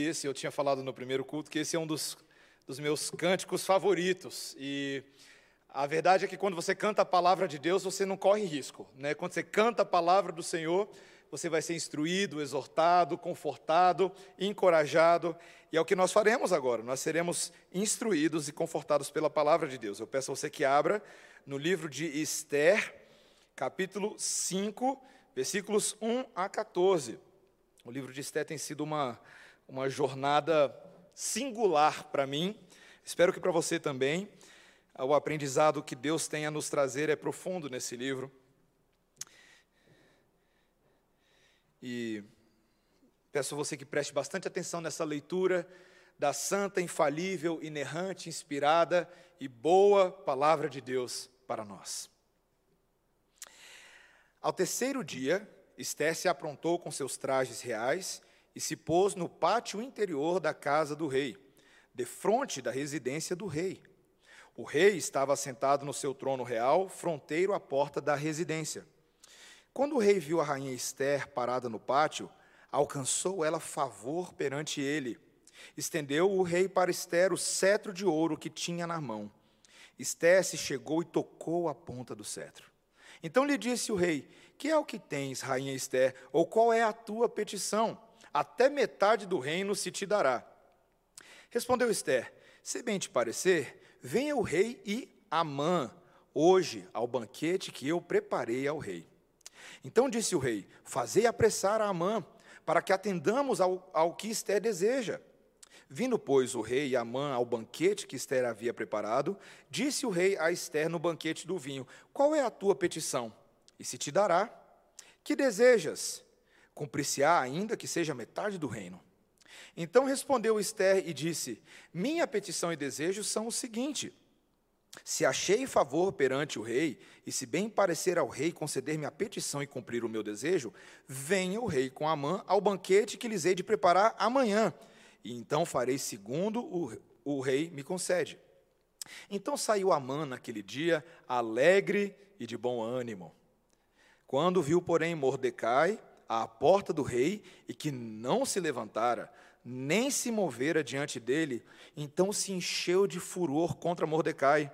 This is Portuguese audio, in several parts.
esse, eu tinha falado no primeiro culto, que esse é um dos, dos meus cânticos favoritos. E a verdade é que quando você canta a palavra de Deus, você não corre risco. Né? Quando você canta a palavra do Senhor, você vai ser instruído, exortado, confortado, encorajado. E é o que nós faremos agora. Nós seremos instruídos e confortados pela palavra de Deus. Eu peço a você que abra no livro de Esther, capítulo 5, versículos 1 a 14. O livro de Esther tem sido uma, uma jornada singular para mim, espero que para você também. O aprendizado que Deus tem a nos trazer é profundo nesse livro. E peço a você que preste bastante atenção nessa leitura da santa, infalível, inerrante, inspirada e boa palavra de Deus para nós. Ao terceiro dia, Esther se aprontou com seus trajes reais e se pôs no pátio interior da casa do rei, defronte da residência do rei. O rei estava sentado no seu trono real, fronteiro à porta da residência. Quando o rei viu a rainha Esther parada no pátio, alcançou ela favor perante ele. Estendeu o rei para Esther o cetro de ouro que tinha na mão. Esther se chegou e tocou a ponta do cetro. Então lhe disse o rei: Que é o que tens, rainha Esther, ou qual é a tua petição? Até metade do reino se te dará. Respondeu Esther: Se bem te parecer, venha o rei e Amã hoje ao banquete que eu preparei ao rei. Então disse o rei: Fazei apressar a Amã, para que atendamos ao, ao que Esther deseja. Vindo, pois, o rei e Amã ao banquete que Esther havia preparado, disse o rei a Esther no banquete do vinho: Qual é a tua petição? E se te dará. Que desejas? Cumprir-se-á ainda que seja metade do reino. Então respondeu Esther e disse: Minha petição e desejo são o seguinte: se achei favor perante o rei, e se bem parecer ao rei conceder-me a petição e cumprir o meu desejo, venha o rei com Amã ao banquete que lhes hei de preparar amanhã, e então farei segundo o, o rei me concede. Então saiu Amã naquele dia, alegre e de bom ânimo. Quando viu, porém, Mordecai à porta do rei, e que não se levantara, nem se movera diante dele, então se encheu de furor contra Mordecai.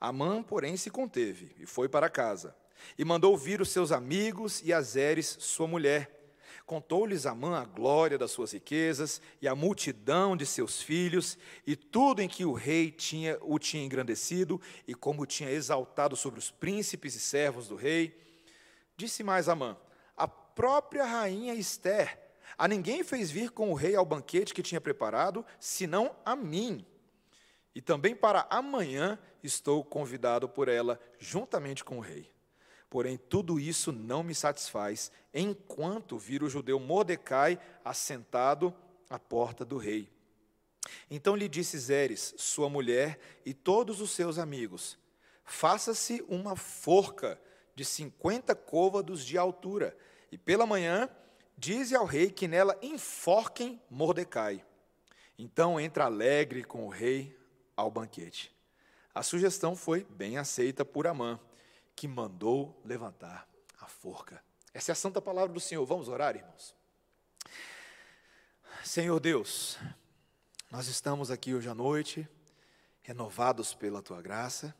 Amã, porém, se conteve e foi para casa. E mandou vir os seus amigos e Azeres, sua mulher. Contou-lhes Amã a glória das suas riquezas e a multidão de seus filhos e tudo em que o rei tinha, o tinha engrandecido e como o tinha exaltado sobre os príncipes e servos do rei. Disse mais Amã: própria rainha Esther a ninguém fez vir com o rei ao banquete que tinha preparado, senão a mim. E também para amanhã estou convidado por ela, juntamente com o rei. Porém, tudo isso não me satisfaz, enquanto vir o judeu Mordecai assentado à porta do rei. Então lhe disse Zeres, sua mulher, e todos os seus amigos: Faça-se uma forca de cinquenta côvados de altura, e pela manhã dize ao rei que nela enforquem Mordecai. Então entra alegre com o rei ao banquete. A sugestão foi bem aceita por Amã, que mandou levantar a forca. Essa é a santa palavra do Senhor. Vamos orar, irmãos? Senhor Deus, nós estamos aqui hoje à noite, renovados pela tua graça,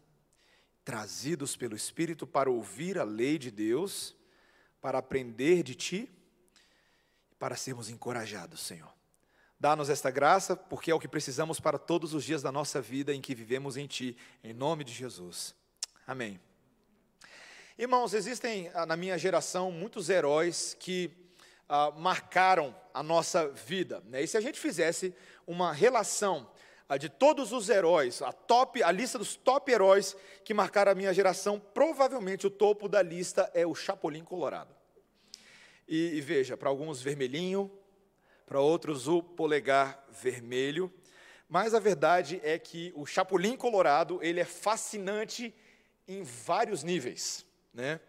trazidos pelo Espírito para ouvir a lei de Deus, para aprender de ti, para sermos encorajados, Senhor. Dá-nos esta graça, porque é o que precisamos para todos os dias da nossa vida em que vivemos em Ti, em nome de Jesus. Amém. Irmãos, existem ah, na minha geração muitos heróis que ah, marcaram a nossa vida. Né? E se a gente fizesse uma relação ah, de todos os heróis, a, top, a lista dos top heróis que marcaram a minha geração, provavelmente o topo da lista é o Chapolin Colorado. E, e veja, para alguns vermelhinho, para outros o polegar vermelho. Mas a verdade é que o chapulim colorado ele é fascinante em vários níveis, né?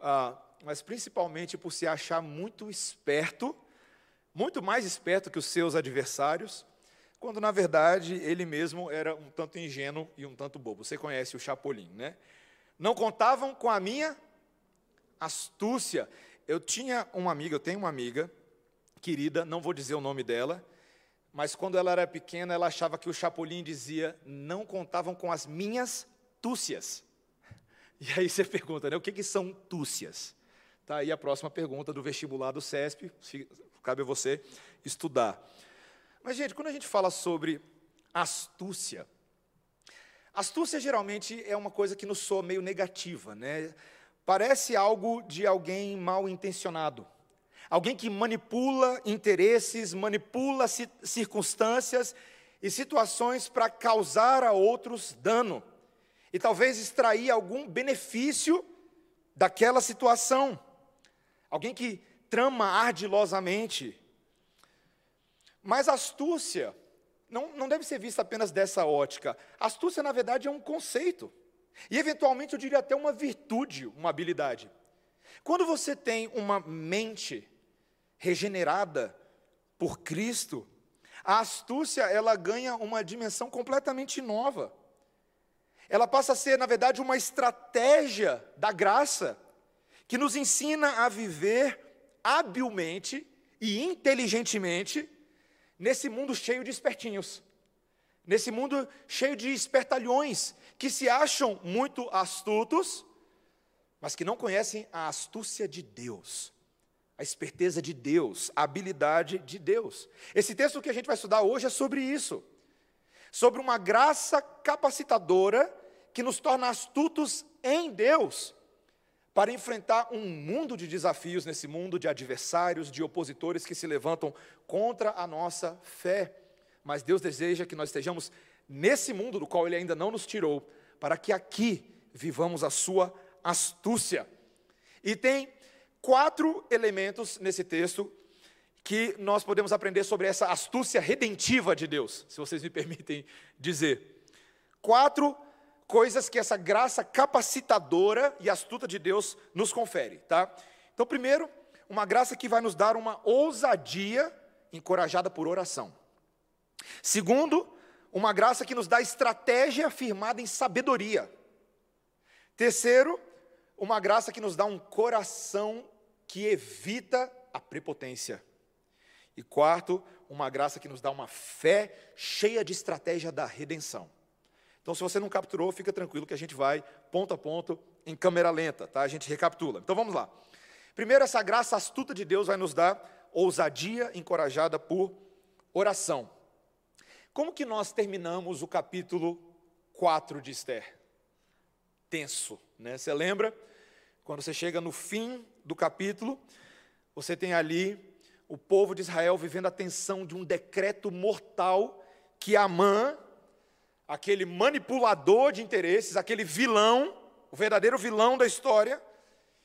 Ah, mas principalmente por se achar muito esperto, muito mais esperto que os seus adversários, quando na verdade ele mesmo era um tanto ingênuo e um tanto bobo. Você conhece o Chapolin, né? Não contavam com a minha astúcia. Eu tinha uma amiga, eu tenho uma amiga querida, não vou dizer o nome dela, mas quando ela era pequena, ela achava que o Chapolin dizia: não contavam com as minhas túcias. E aí você pergunta, né, o que, que são túcias? Tá aí a próxima pergunta do vestibular do CESP, cabe a você estudar. Mas, gente, quando a gente fala sobre astúcia, astúcia geralmente é uma coisa que nos soa meio negativa, né? Parece algo de alguém mal intencionado. Alguém que manipula interesses, manipula circunstâncias e situações para causar a outros dano. E talvez extrair algum benefício daquela situação. Alguém que trama ardilosamente. Mas astúcia não, não deve ser vista apenas dessa ótica. Astúcia, na verdade, é um conceito. E, eventualmente, eu diria até uma virtude, uma habilidade. Quando você tem uma mente regenerada por Cristo, a astúcia ela ganha uma dimensão completamente nova. Ela passa a ser, na verdade, uma estratégia da graça que nos ensina a viver habilmente e inteligentemente nesse mundo cheio de espertinhos, nesse mundo cheio de espertalhões que se acham muito astutos, mas que não conhecem a astúcia de Deus a esperteza de Deus, a habilidade de Deus. Esse texto que a gente vai estudar hoje é sobre isso. Sobre uma graça capacitadora que nos torna astutos em Deus para enfrentar um mundo de desafios nesse mundo de adversários, de opositores que se levantam contra a nossa fé. Mas Deus deseja que nós estejamos nesse mundo do qual Ele ainda não nos tirou, para que aqui vivamos a sua astúcia. E tem quatro elementos nesse texto que nós podemos aprender sobre essa astúcia redentiva de Deus, se vocês me permitem dizer. Quatro coisas que essa graça capacitadora e astuta de Deus nos confere, tá? Então, primeiro, uma graça que vai nos dar uma ousadia encorajada por oração. Segundo, uma graça que nos dá estratégia firmada em sabedoria. Terceiro, uma graça que nos dá um coração que evita a prepotência. E quarto, uma graça que nos dá uma fé cheia de estratégia da redenção. Então, se você não capturou, fica tranquilo que a gente vai ponto a ponto em câmera lenta, tá? A gente recapitula. Então vamos lá. Primeiro, essa graça astuta de Deus vai nos dar ousadia encorajada por oração. Como que nós terminamos o capítulo 4 de Esther? Tenso, né? Você lembra? Quando você chega no fim do capítulo, você tem ali o povo de Israel vivendo a tensão de um decreto mortal que Amã, aquele manipulador de interesses, aquele vilão, o verdadeiro vilão da história,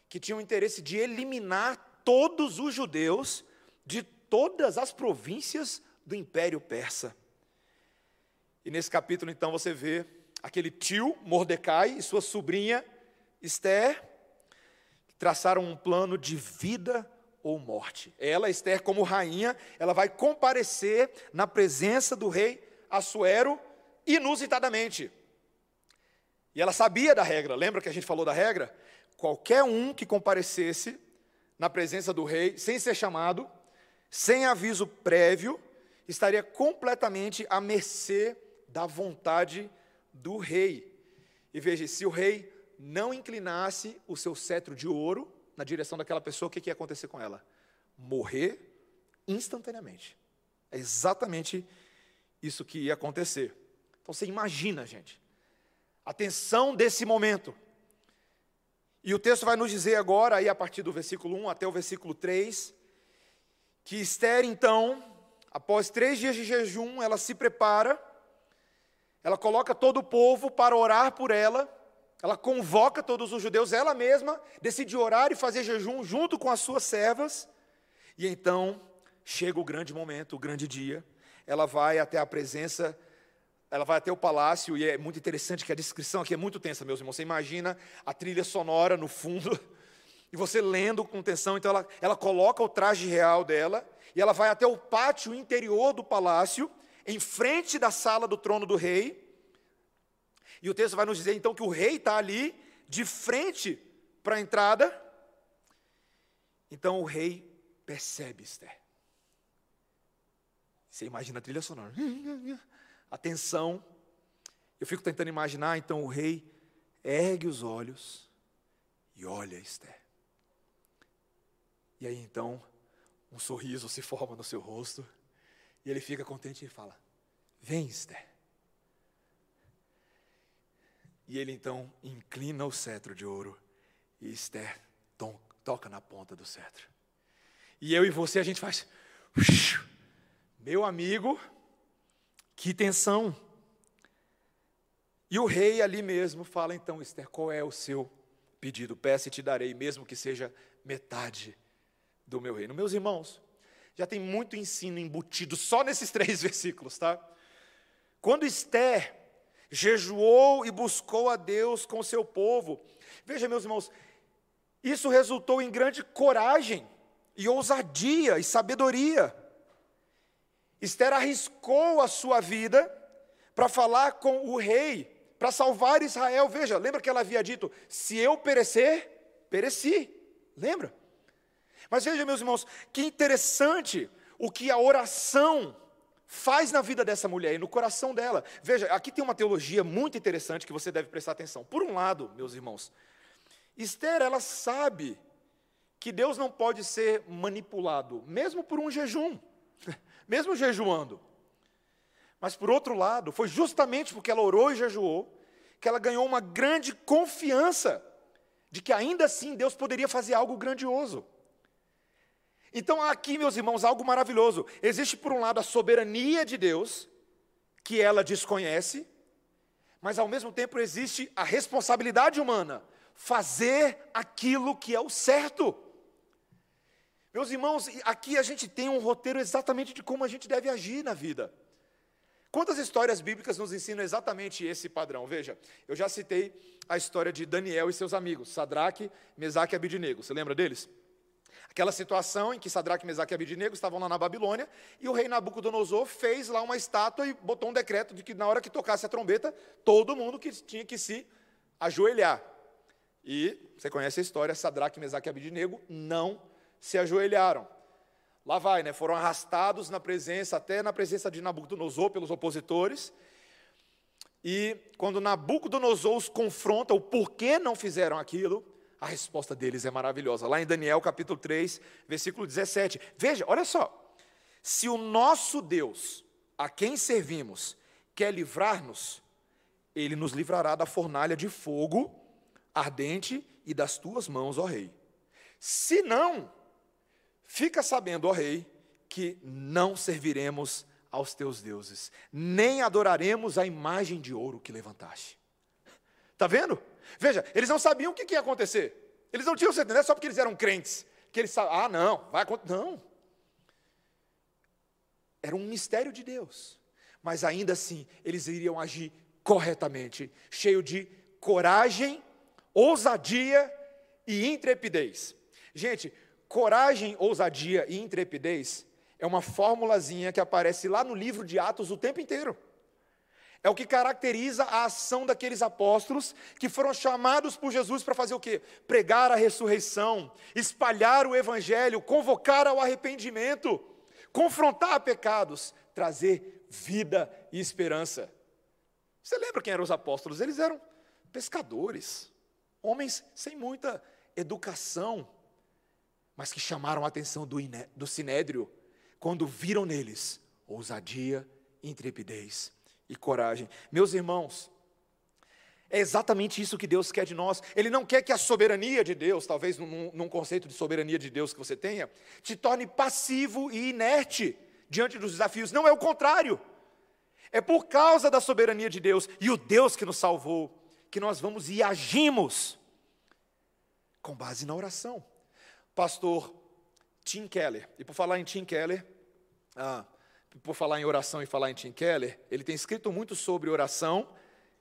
que tinha o interesse de eliminar todos os judeus de todas as províncias do Império Persa. E nesse capítulo, então, você vê aquele tio, Mordecai, e sua sobrinha, Esther, traçaram um plano de vida ou morte. Ela, Esther, como rainha, ela vai comparecer na presença do rei Assuero inusitadamente. E ela sabia da regra, lembra que a gente falou da regra? Qualquer um que comparecesse na presença do rei, sem ser chamado, sem aviso prévio, estaria completamente à mercê da vontade do rei. E veja, se o rei não inclinasse o seu cetro de ouro na direção daquela pessoa, o que, ia acontecer com ela? Morrer instantaneamente. É exatamente isso que ia acontecer. Então você imagina, gente, a tensão desse momento. E o texto vai nos dizer agora, aí a partir do versículo 1 até o versículo 3, que Esther, então, após três dias de jejum, ela se prepara, ela coloca todo o povo para orar por ela, ela convoca todos os judeus, ela mesma decide orar e fazer jejum junto com as suas servas. E então chega o grande momento, o grande dia. Ela vai até a presença, ela vai até o palácio, e é muito interessante que a descrição aqui é muito tensa, meus irmãos. Você imagina a trilha sonora no fundo, e você lendo com atenção. Então ela, ela coloca o traje real dela, e ela vai até o pátio interior do palácio, em frente da sala do trono do rei. E o texto vai nos dizer então que o rei está ali, de frente para a entrada. Então o rei percebe Esther. Você imagina a trilha sonora. Atenção. Eu fico tentando imaginar, então o rei ergue os olhos e olha Esther. E aí então, um sorriso se forma no seu rosto, e ele fica contente e fala: Vem, Esther. E ele então inclina o cetro de ouro, e Esther to toca na ponta do cetro. E eu e você, a gente faz. Meu amigo, que tensão. E o rei ali mesmo fala: então, Esther, qual é o seu pedido? Peça e te darei, mesmo que seja metade do meu reino. Meus irmãos, já tem muito ensino embutido só nesses três versículos, tá? Quando Esther jejuou e buscou a Deus com seu povo, veja, meus irmãos, isso resultou em grande coragem e ousadia e sabedoria. Esther arriscou a sua vida para falar com o rei, para salvar Israel. Veja, lembra que ela havia dito: se eu perecer, pereci. Lembra? Mas veja, meus irmãos, que interessante o que a oração faz na vida dessa mulher e no coração dela. Veja, aqui tem uma teologia muito interessante que você deve prestar atenção. Por um lado, meus irmãos, Esther, ela sabe que Deus não pode ser manipulado, mesmo por um jejum, mesmo jejuando. Mas por outro lado, foi justamente porque ela orou e jejuou que ela ganhou uma grande confiança de que ainda assim Deus poderia fazer algo grandioso. Então há aqui, meus irmãos, algo maravilhoso. Existe, por um lado, a soberania de Deus, que ela desconhece, mas ao mesmo tempo existe a responsabilidade humana, fazer aquilo que é o certo. Meus irmãos, aqui a gente tem um roteiro exatamente de como a gente deve agir na vida. Quantas histórias bíblicas nos ensinam exatamente esse padrão? Veja, eu já citei a história de Daniel e seus amigos, Sadraque, Mesaque e Abidinego. Você lembra deles? Aquela situação em que Sadraque, Mesaque e Abidinego estavam lá na Babilônia e o rei Nabucodonosor fez lá uma estátua e botou um decreto de que na hora que tocasse a trombeta, todo mundo que tinha que se ajoelhar. E você conhece a história, Sadraque, Mesaque e Abidinego não se ajoelharam. Lá vai, né? Foram arrastados na presença, até na presença de Nabucodonosor pelos opositores. E quando Nabucodonosor os confronta o porquê não fizeram aquilo, a resposta deles é maravilhosa. Lá em Daniel capítulo 3, versículo 17. Veja, olha só. Se o nosso Deus, a quem servimos, quer livrar-nos, ele nos livrará da fornalha de fogo ardente e das tuas mãos, ó rei. Se não, fica sabendo, ó rei, que não serviremos aos teus deuses, nem adoraremos a imagem de ouro que levantaste. Está vendo? Veja, eles não sabiam o que, ia acontecer. Eles não tinham certeza, não é só porque eles eram crentes, que eles sabiam, ah, não, vai acontecer. Não. Era um mistério de Deus. Mas ainda assim, eles iriam agir corretamente, cheio de coragem, ousadia e intrepidez. Gente, coragem, ousadia e intrepidez é uma formulazinha que aparece lá no livro de Atos o tempo inteiro. É o que caracteriza a ação daqueles apóstolos que foram chamados por Jesus para fazer o quê? Pregar a ressurreição, espalhar o evangelho, convocar ao arrependimento, confrontar pecados, trazer vida e esperança. Você lembra quem eram os apóstolos? Eles eram pescadores, homens sem muita educação, mas que chamaram a atenção do, do sinédrio quando viram neles ousadia, intrepidez e coragem. Meus irmãos, é exatamente isso que Deus quer de nós. Ele não quer que a soberania de Deus, talvez num, num, conceito de soberania de Deus que você tenha, te torne passivo e inerte diante dos desafios. Não é o contrário. É por causa da soberania de Deus e o Deus que nos salvou que nós vamos e agimos com base na oração. Pastor Tim Keller, e por falar em Tim Keller, ah, por falar em oração e falar em Tim Keller, ele tem escrito muito sobre oração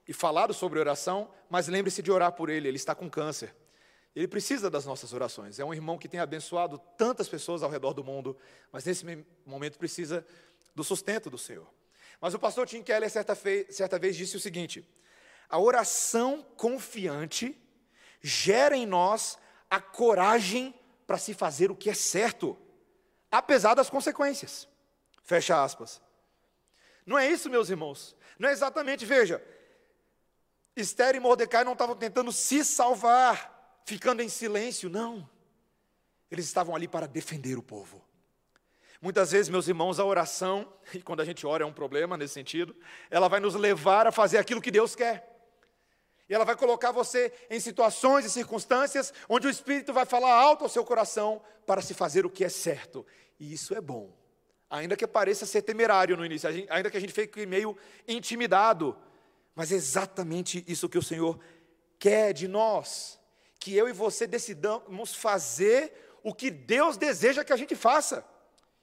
e falado sobre oração, mas lembre-se de orar por ele, ele está com câncer. Ele precisa das nossas orações. É um irmão que tem abençoado tantas pessoas ao redor do mundo, mas nesse momento precisa do sustento do Senhor. Mas o pastor Tim Keller, certa, certa vez, disse o seguinte: a oração confiante gera em nós a coragem para se fazer o que é certo, apesar das consequências. Fecha aspas. Não é isso, meus irmãos? Não é exatamente, veja. Esther e Mordecai não estavam tentando se salvar, ficando em silêncio, não. Eles estavam ali para defender o povo. Muitas vezes, meus irmãos, a oração, e quando a gente ora é um problema nesse sentido, ela vai nos levar a fazer aquilo que Deus quer. E ela vai colocar você em situações e circunstâncias onde o Espírito vai falar alto ao seu coração para se fazer o que é certo. E isso é bom. Ainda que pareça ser temerário no início, ainda que a gente fique meio intimidado, mas é exatamente isso que o Senhor quer de nós, que eu e você decidamos fazer o que Deus deseja que a gente faça,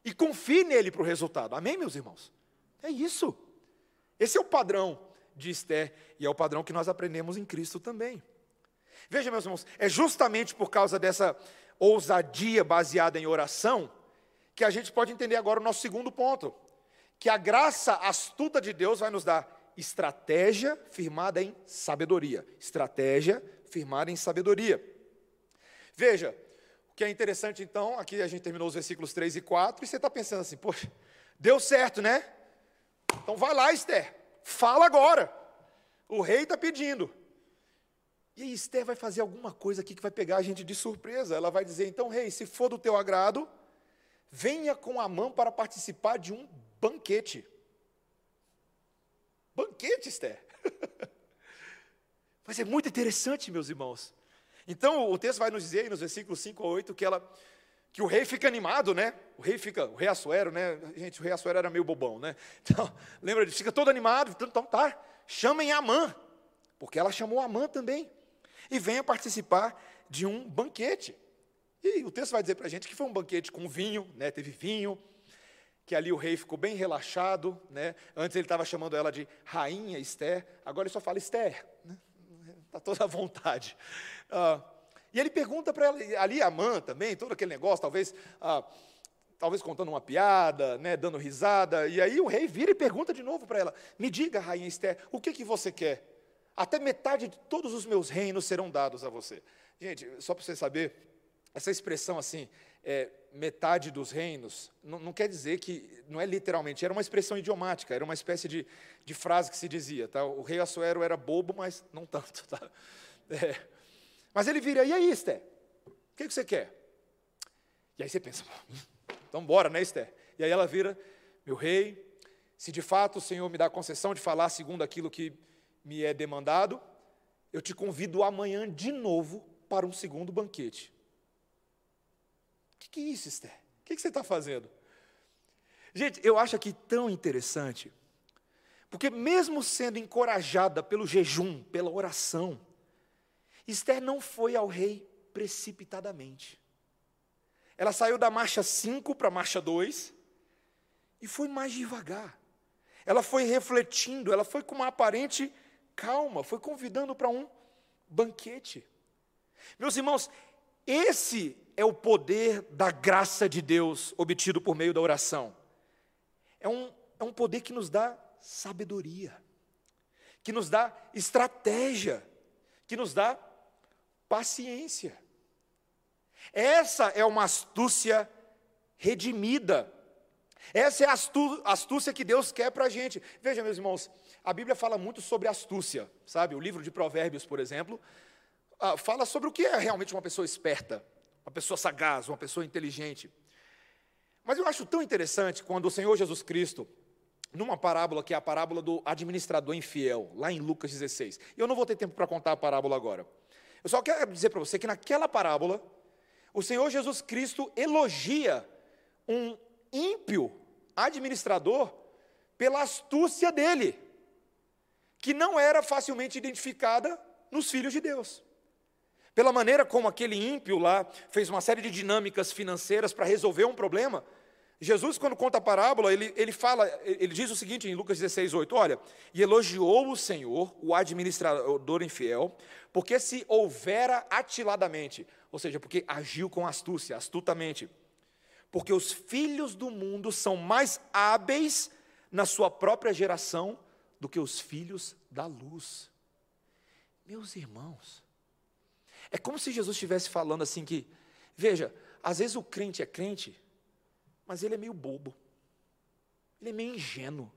e confie nele para o resultado, amém, meus irmãos? É isso, esse é o padrão de Esther, e é o padrão que nós aprendemos em Cristo também. Veja, meus irmãos, é justamente por causa dessa ousadia baseada em oração que a gente pode entender agora o nosso segundo ponto, que a graça astuta de Deus vai nos dar estratégia firmada em sabedoria. Estratégia firmada em sabedoria. Veja, o que é interessante então, aqui a gente terminou os versículos 3 e 4, e você está pensando assim, poxa, deu certo, né? Então vai lá, Esther, fala agora. O rei está pedindo. E aí Esther vai fazer alguma coisa aqui que vai pegar a gente de surpresa. Ela vai dizer, então, rei, se for do teu agrado, venha com a mão para participar de um banquete. Banquete, Esther. Mas é muito interessante, meus irmãos. Então, o texto vai nos dizer, nos versículos 5 a 8, que, ela, que o rei fica animado, né? O rei fica, o rei Assuero, né? Gente, o rei Assuero era meio bobão, né? Então, lembra, ele fica todo animado. Então, então tá, chamem Amã, porque ela chamou Amã também. E venha participar de um banquete. E o texto vai dizer para a gente que foi um banquete com vinho, né? Teve vinho, que ali o rei ficou bem relaxado, né? Antes ele estava chamando ela de rainha Esther, agora ele só fala Esther, né? Está toda à vontade. Ah, e ele pergunta para ela, ali a mãe também, todo aquele negócio, talvez, ah, talvez contando uma piada, né, dando risada, e aí o rei vira e pergunta de novo para ela: Me diga, rainha Esther, o que, que você quer? Até metade de todos os meus reinos serão dados a você. Gente, só para você saber, essa expressão assim, é, metade dos reinos, não, não, quer dizer que, não é literalmente, era uma expressão idiomática, era uma espécie de, de frase que se dizia. Tá? O rei Assuero era bobo, mas não tanto. Tá? É. Mas ele vira, e aí, Esther? O que, que você quer? E aí você pensa, então bora, né, Esther? E aí ela vira, meu rei, se de fato o Senhor me dá a concessão de falar segundo aquilo que me é demandado, eu te convido amanhã de novo para um segundo banquete. O que, que é isso, Esther? O que, que você está fazendo? Gente, eu acho aqui tão interessante, porque mesmo sendo encorajada pelo jejum, pela oração, Esther não foi ao rei precipitadamente. Ela saiu da marcha 5 para a marcha 2 e foi mais devagar. Ela foi refletindo, ela foi com uma aparente calma, foi convidando para um banquete. Meus irmãos, esse é o poder da graça de Deus obtido por meio da oração. É um, é um poder que nos dá sabedoria, que nos dá estratégia, que nos dá paciência. Essa é uma astúcia redimida. Essa é a astúcia que Deus quer para a gente. Veja, meus irmãos, a Bíblia fala muito sobre astúcia, sabe? O livro de Provérbios, por exemplo, ah, fala sobre o que é realmente uma pessoa esperta uma pessoa sagaz, uma pessoa inteligente. Mas eu acho tão interessante quando o Senhor Jesus Cristo, numa parábola que é a parábola do administrador infiel, lá em Lucas 16. E eu não vou ter tempo para contar a parábola agora. Eu só quero dizer para você que naquela parábola, o Senhor Jesus Cristo elogia um ímpio administrador pela astúcia dele, que não era facilmente identificada nos filhos de Deus. Pela maneira como aquele ímpio lá fez uma série de dinâmicas financeiras para resolver um problema, Jesus, quando conta a parábola, ele, ele fala, ele diz o seguinte em Lucas 16, 8: Olha, e elogiou o Senhor, o administrador infiel, porque se houvera atiladamente, ou seja, porque agiu com astúcia, astutamente. Porque os filhos do mundo são mais hábeis na sua própria geração do que os filhos da luz. Meus irmãos, é como se Jesus estivesse falando assim que, veja, às vezes o crente é crente, mas ele é meio bobo. Ele é meio ingênuo.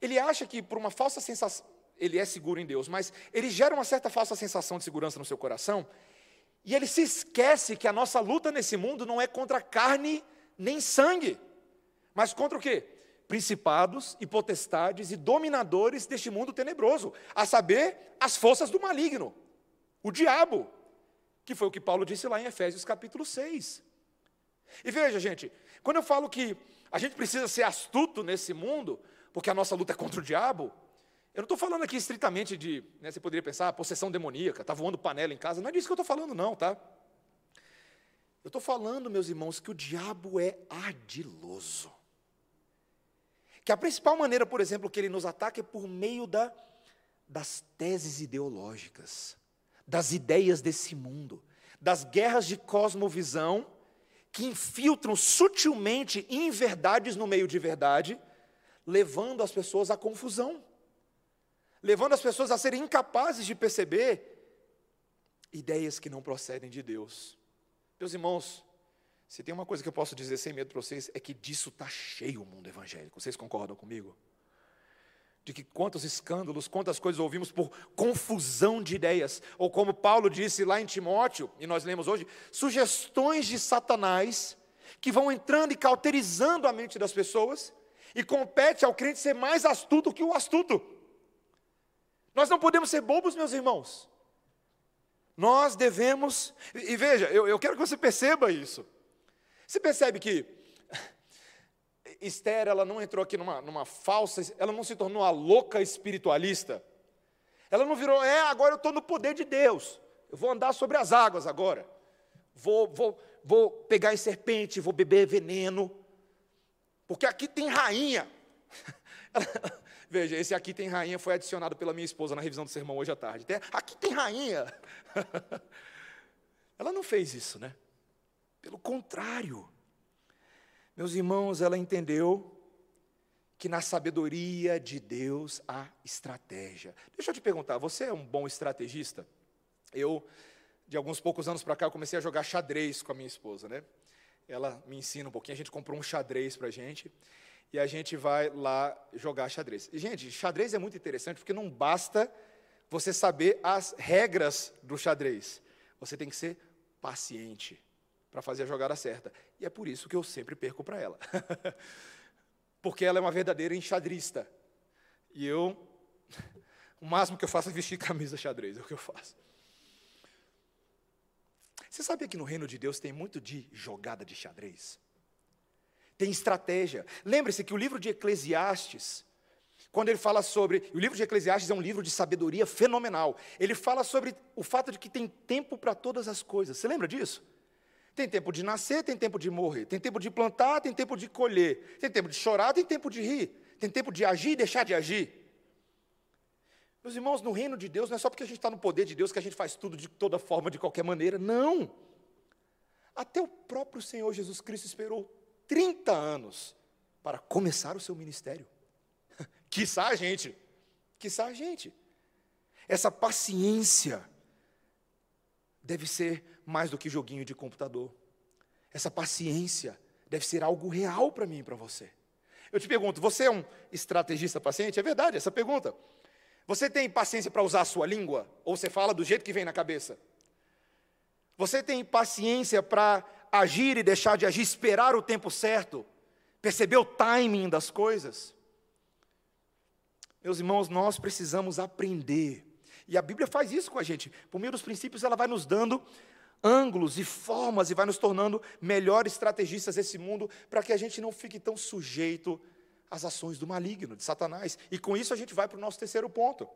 ele acha que por uma falsa sensação, ele é seguro em Deus, mas ele gera uma certa falsa sensação de segurança no seu coração, e ele se esquece que a nossa luta nesse mundo não é contra carne nem sangue, mas contra o quê? Principados e potestades e dominadores deste mundo tenebroso, a saber, as forças do maligno, o diabo, que foi o que Paulo disse lá em Efésios capítulo 6. E veja, gente, quando eu falo que a gente precisa ser astuto nesse mundo, porque a nossa luta é contra o diabo, eu não estou falando aqui estritamente de, né, você poderia pensar, possessão demoníaca, está voando panela em casa, não é disso que eu estou falando, não, tá? Eu estou falando, meus irmãos, que o diabo é ardiloso. Que a principal maneira, por exemplo, que ele nos ataca é por meio da, das teses ideológicas, das ideias desse mundo, das guerras de cosmovisão que infiltram sutilmente inverdades no meio de verdade, levando as pessoas à confusão, levando as pessoas a serem incapazes de perceber ideias que não procedem de Deus. Meus irmãos, se tem uma coisa que eu posso dizer sem medo para vocês, é que disso está cheio o mundo evangélico. Vocês concordam comigo? De que quantos escândalos, quantas coisas ouvimos por confusão de ideias, ou como Paulo disse lá em Timóteo, e nós lemos hoje, sugestões de Satanás que vão entrando e cauterizando a mente das pessoas, e compete ao crente ser mais astuto que o astuto. Nós não podemos ser bobos, meus irmãos. Nós devemos, e veja, eu, eu quero que você perceba isso. Você percebe que Esther, ela não entrou aqui numa, numa falsa, ela não se tornou uma louca espiritualista. Ela não virou, é, agora eu estou no poder de Deus. Eu vou andar sobre as águas agora. Vou, vou, vou pegar em serpente, vou beber veneno. Porque aqui tem rainha. Veja, esse aqui tem rainha foi adicionado pela minha esposa na revisão do sermão hoje à tarde. aqui tem rainha. Ela não fez isso, né? Pelo contrário. Meus irmãos, ela entendeu que na sabedoria de Deus há estratégia. Deixa eu te perguntar, você é um bom estrategista? Eu, de alguns poucos anos para cá, eu comecei a jogar xadrez com a minha esposa, né? Ela me ensina um pouquinho, a gente comprou um xadrez para a gente, e a gente vai lá jogar xadrez. E, gente, xadrez é muito interessante, porque não basta você saber as regras do xadrez, você tem que ser paciente para fazer a jogada certa. E é por isso que eu sempre perco para ela. Porque ela é uma verdadeira enxadrista. E eu, o máximo que eu faço é vestir camisa xadrez, é o que eu faço. Você sabia que no reino de Deus tem muito de jogada de xadrez? Tem estratégia. Lembre-se que o livro de Eclesiastes, quando ele fala sobre. O livro de Eclesiastes é um livro de sabedoria fenomenal. Ele fala sobre o fato de que tem tempo para todas as coisas. Você lembra disso? Tem tempo de nascer, tem tempo de morrer. Tem tempo de plantar, tem tempo de colher. Tem tempo de chorar, tem tempo de rir. Tem tempo de agir e deixar de agir. Meus irmãos, no reino de Deus, não é só porque a gente está no poder de Deus que a gente faz tudo de toda forma, de qualquer maneira. Não. Até o próprio Senhor Jesus Cristo esperou 30 anos para começar o seu ministério. Quiçá a gente. Quiçá a gente. Essa paciência deve ser mais do que joguinho de computador. Essa paciência deve ser algo real para mim e para você. Eu te pergunto, você é um estrategista paciente? É verdade essa pergunta. Você tem paciência para usar a sua língua? Ou você fala do jeito que vem na cabeça? Você tem paciência para agir e deixar de agir, esperar o tempo certo? Perceber o timing das coisas? Meus irmãos, nós precisamos aprender. E a Bíblia faz isso com a gente. Por meio dos princípios, ela vai nos dando ângulos e formas e vai nos tornando melhores estrategistas desse mundo para que a gente não fique tão sujeito às ações do maligno, de Satanás. E com isso a gente vai para o nosso terceiro ponto.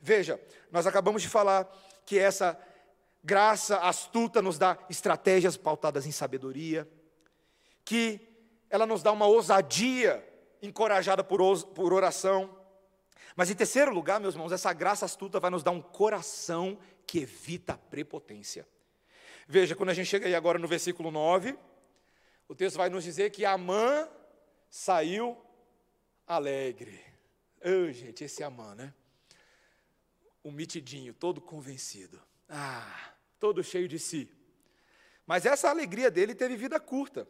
Veja, nós acabamos de falar que essa graça astuta nos dá estratégias pautadas em sabedoria, que ela nos dá uma ousadia encorajada por oração. Mas em terceiro lugar, meus irmãos, essa graça astuta vai nos dar um coração que evita a prepotência. Veja, quando a gente chega aí agora no versículo 9, o texto vai nos dizer que Amã saiu alegre. Oh, gente, esse Amã, né? O mitidinho, todo convencido. Ah, todo cheio de si. Mas essa alegria dele teve vida curta.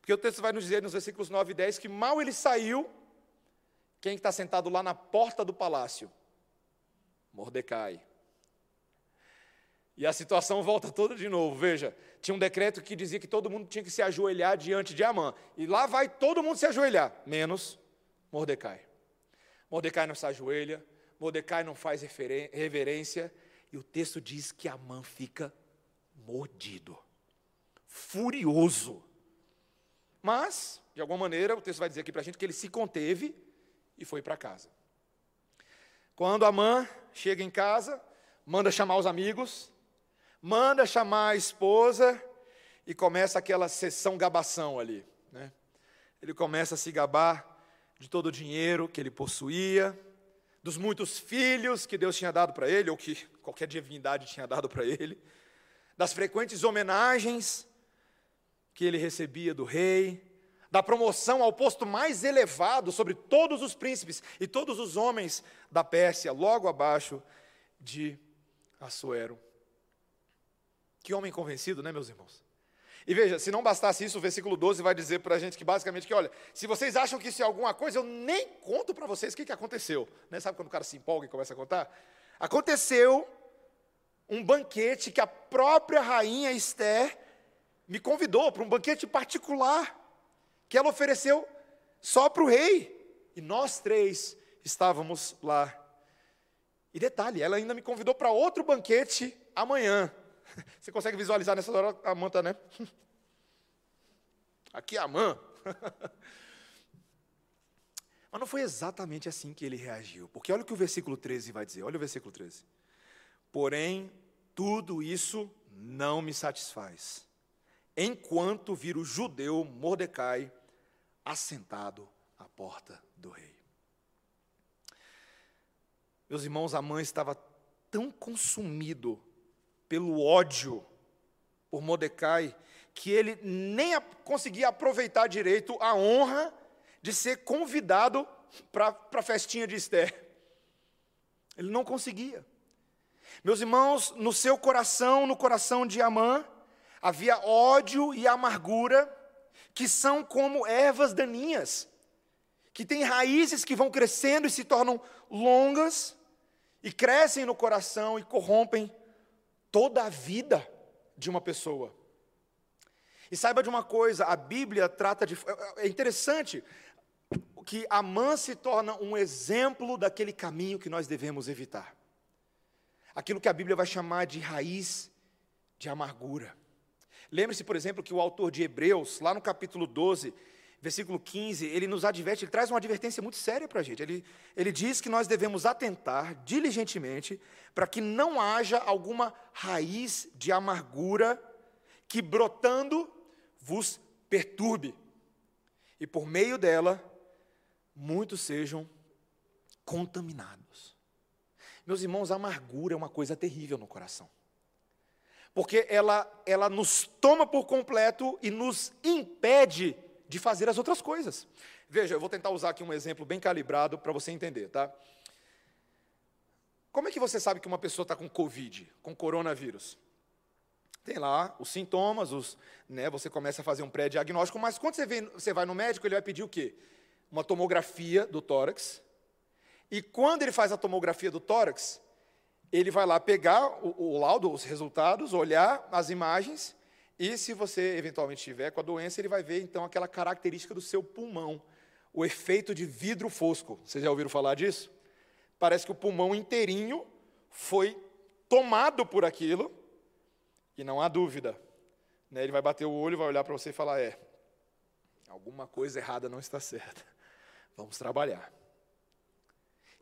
Porque o texto vai nos dizer nos versículos 9 e 10 que mal ele saiu, Quem está sentado lá na porta do palácio? Mordecai. E a situação volta toda de novo. Veja, tinha um decreto que dizia que todo mundo tinha que se ajoelhar diante de Amã. E lá vai todo mundo se ajoelhar, menos Mordecai. Mordecai não se ajoelha, Mordecai não faz reverência, e o texto diz que Amã fica mordido, furioso. Mas, de alguma maneira, o texto vai dizer aqui para a gente que ele se conteve e foi para casa. Quando Amã chega em casa, manda chamar os amigos, manda chamar a esposa e começa aquela sessão gabação ali. Né? Ele começa a se gabar de todo o dinheiro que ele possuía, dos muitos filhos que Deus tinha dado para ele, ou que qualquer divindade tinha dado para ele, das frequentes homenagens que ele recebia do rei, da promoção ao posto mais elevado sobre todos os príncipes e todos os homens da Pérsia, logo abaixo de Assuero. Que homem convencido, né, meus irmãos? E veja, se não bastasse isso, o versículo 12 vai dizer para a gente que basicamente que, olha, se vocês acham que isso é alguma coisa, eu nem conto para vocês o que, que aconteceu. Né? Sabe quando o cara se empolga e começa a contar? Aconteceu um banquete que a própria rainha Esther me convidou para um banquete particular, que ela ofereceu só para o rei. E nós três estávamos lá. E detalhe, ela ainda me convidou para outro banquete amanhã. Você consegue visualizar nessa hora a manta, né? Aqui é a mãe. Mas não foi exatamente assim que ele reagiu. Porque olha o que o versículo 13 vai dizer. Olha o versículo 13. Porém, tudo isso não me satisfaz, enquanto vir o judeu Mordecai assentado à porta do rei. Meus irmãos, a mãe estava tão consumido pelo ódio por Mordecai, que ele nem conseguia aproveitar direito a honra de ser convidado para a festinha de Esther. Ele não conseguia. Meus irmãos, no seu coração, no coração de Amã, havia ódio e amargura que são como ervas daninhas, que têm raízes que vão crescendo e se tornam longas, e crescem no coração e corrompem toda a vida de uma pessoa. E saiba de uma coisa, a Bíblia trata de. É interessante que Amã se torna um exemplo daquele caminho que nós devemos evitar. Aquilo que a Bíblia vai chamar de raiz de amargura. Lembre-se, por exemplo, que o autor de Hebreus, lá no capítulo 12, versículo 15, ele nos adverte, ele traz uma advertência muito séria para a gente. Ele, ele diz que nós devemos atentar diligentemente para que não haja alguma raiz de amargura que brotando vos perturbe, e por meio dela muitos sejam contaminados. Meus irmãos, a amargura é uma coisa terrível no coração. Porque ela, ela nos toma por completo e nos impede de fazer as outras coisas. Veja, eu vou tentar usar aqui um exemplo bem calibrado para você entender, tá? Como é que você sabe que uma pessoa está com Covid, com coronavírus? Tem lá os sintomas, os, né, você começa a fazer um pré-diagnóstico, mas quando você, vem, você vai no médico, ele vai pedir o quê? Uma tomografia do tórax. E quando ele faz a tomografia do tórax, ele vai lá pegar o, o laudo, os resultados, olhar as imagens e se você eventualmente estiver com a doença, ele vai ver então aquela característica do seu pulmão, o efeito de vidro fosco. Vocês já ouviram falar disso? Parece que o pulmão inteirinho foi tomado por aquilo, e não há dúvida. Né? Ele vai bater o olho, vai olhar para você e falar: é, alguma coisa errada não está certa. Vamos trabalhar.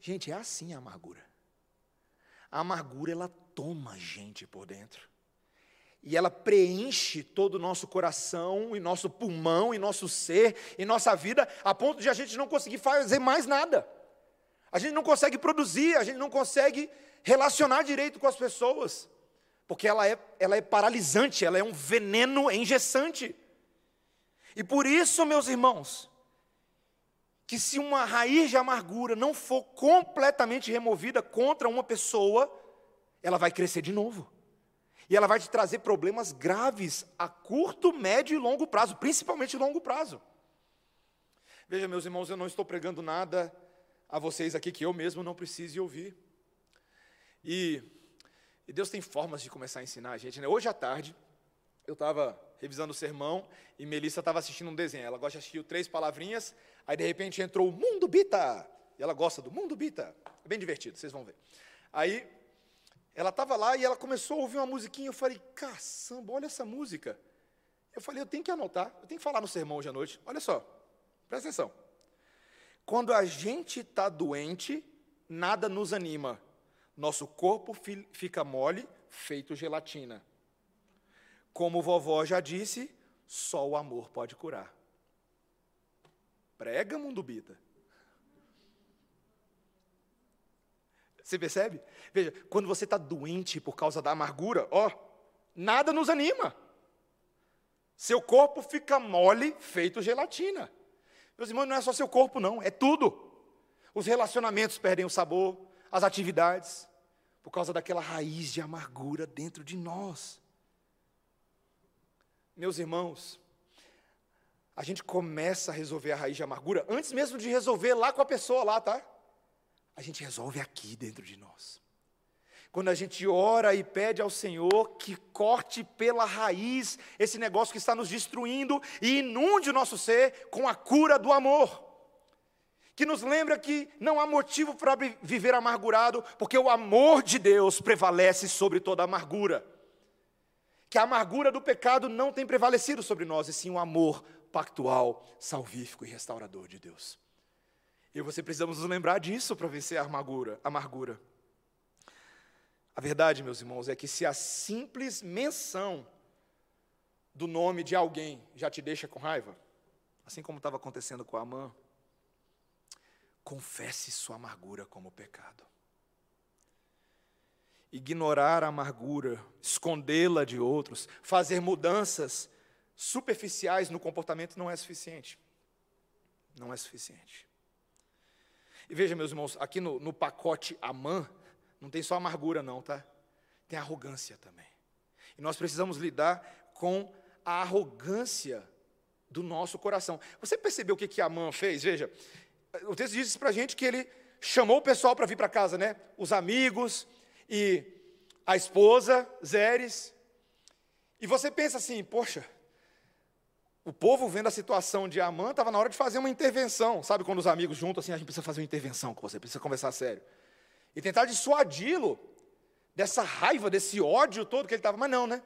Gente, é assim a amargura. A amargura, ela toma a gente por dentro e ela preenche todo o nosso coração, e nosso pulmão, e nosso ser, e nossa vida, a ponto de a gente não conseguir fazer mais nada. A gente não consegue produzir, a gente não consegue relacionar direito com as pessoas, porque ela é, ela é paralisante, ela é um veneno engessante. E por isso, meus irmãos, que se uma raiz de amargura não for completamente removida contra uma pessoa, ela vai crescer de novo. E ela vai te trazer problemas graves a curto, médio e longo prazo, principalmente longo prazo. Veja, meus irmãos, eu não estou pregando nada a vocês aqui que eu mesmo não precise ouvir. E, e Deus tem formas de começar a ensinar a gente. Né? Hoje à tarde, eu estava revisando o sermão e Melissa estava assistindo um desenho. Ela gosta de assistir três palavrinhas, aí de repente entrou o Mundo Bita. E ela gosta do Mundo Bita. É bem divertido, vocês vão ver. Aí ela estava lá e ela começou a ouvir uma musiquinha. Eu falei, caçamba, olha essa música. Eu falei, eu tenho que anotar, eu tenho que falar no sermão hoje à noite. Olha só, presta atenção. Quando a gente está doente, nada nos anima. Nosso corpo fica mole, feito gelatina. Como vovó já disse, só o amor pode curar. Prega, mundo Você percebe? Veja, quando você está doente por causa da amargura, ó, nada nos anima. Seu corpo fica mole, feito gelatina. Meus irmãos, não é só seu corpo, não, é tudo. Os relacionamentos perdem o sabor, as atividades, por causa daquela raiz de amargura dentro de nós. Meus irmãos, a gente começa a resolver a raiz de amargura antes mesmo de resolver lá com a pessoa lá, tá? A gente resolve aqui dentro de nós. Quando a gente ora e pede ao Senhor que corte pela raiz esse negócio que está nos destruindo e inunde o nosso ser com a cura do amor. Que nos lembra que não há motivo para viver amargurado, porque o amor de Deus prevalece sobre toda amargura. Que a amargura do pecado não tem prevalecido sobre nós, e sim o amor pactual, salvífico e restaurador de Deus. E você precisamos nos lembrar disso para vencer a amargura. amargura. A verdade, meus irmãos, é que se a simples menção do nome de alguém já te deixa com raiva, assim como estava acontecendo com a Amã, confesse sua amargura como pecado. Ignorar a amargura, escondê-la de outros, fazer mudanças superficiais no comportamento não é suficiente. Não é suficiente. E veja, meus irmãos, aqui no, no pacote Amã, não tem só amargura, não, tá? Tem arrogância também. E nós precisamos lidar com a arrogância do nosso coração. Você percebeu o que, que Amã fez? Veja, o texto diz para a gente que ele chamou o pessoal para vir para casa, né? Os amigos e a esposa, Zeres. E você pensa assim, poxa, o povo vendo a situação de Amã, estava na hora de fazer uma intervenção. Sabe quando os amigos juntam assim, a gente precisa fazer uma intervenção com você, precisa conversar sério e tentar dissuadi-lo dessa raiva, desse ódio todo que ele estava. Mas não, né?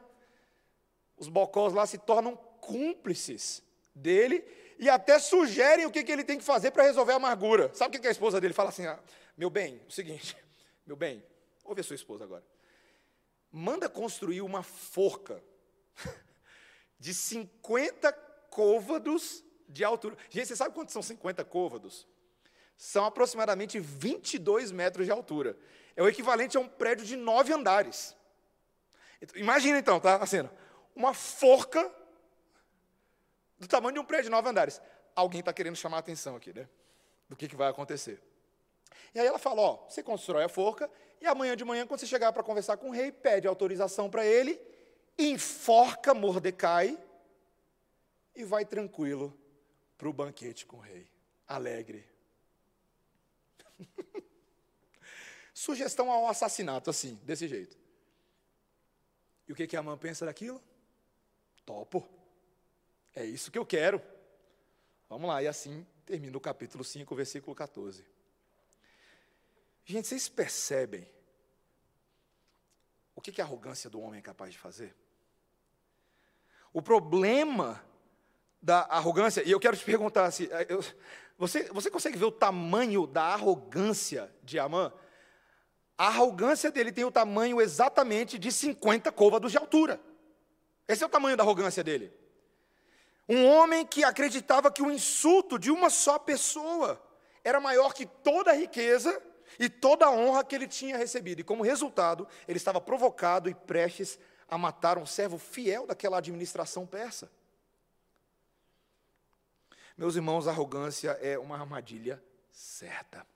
Os bocós lá se tornam cúmplices dele e até sugerem o que, que ele tem que fazer para resolver a amargura. Sabe o que, que a esposa dele fala assim? Ah, meu bem, o seguinte, meu bem, ouve a sua esposa agora. Manda construir uma forca de 50 côvados de altura. Gente, você sabe quantos são 50 côvados? são aproximadamente 22 metros de altura. É o equivalente a um prédio de nove andares. Imagina então, tá? A cena. Uma forca do tamanho de um prédio de nove andares. Alguém está querendo chamar a atenção aqui, né? Do que, que vai acontecer. E aí ela fala: ó, você constrói a forca, e amanhã de manhã, quando você chegar para conversar com o rei, pede autorização para ele, enforca Mordecai e vai tranquilo para o banquete com o rei, alegre. Sugestão ao assassinato, assim, desse jeito. E o que, que a mãe pensa daquilo? Topo. É isso que eu quero. Vamos lá, e assim termina o capítulo 5, versículo 14. Gente, vocês percebem o que, que a arrogância do homem é capaz de fazer? O problema da arrogância, e eu quero te perguntar assim, eu, você, você consegue ver o tamanho da arrogância de Amã? A arrogância dele tem o tamanho exatamente de 50 côvados de altura. Esse é o tamanho da arrogância dele. Um homem que acreditava que o insulto de uma só pessoa era maior que toda a riqueza e toda a honra que ele tinha recebido. E como resultado, ele estava provocado e prestes a matar um servo fiel daquela administração persa. Meus irmãos, a arrogância é uma armadilha certa.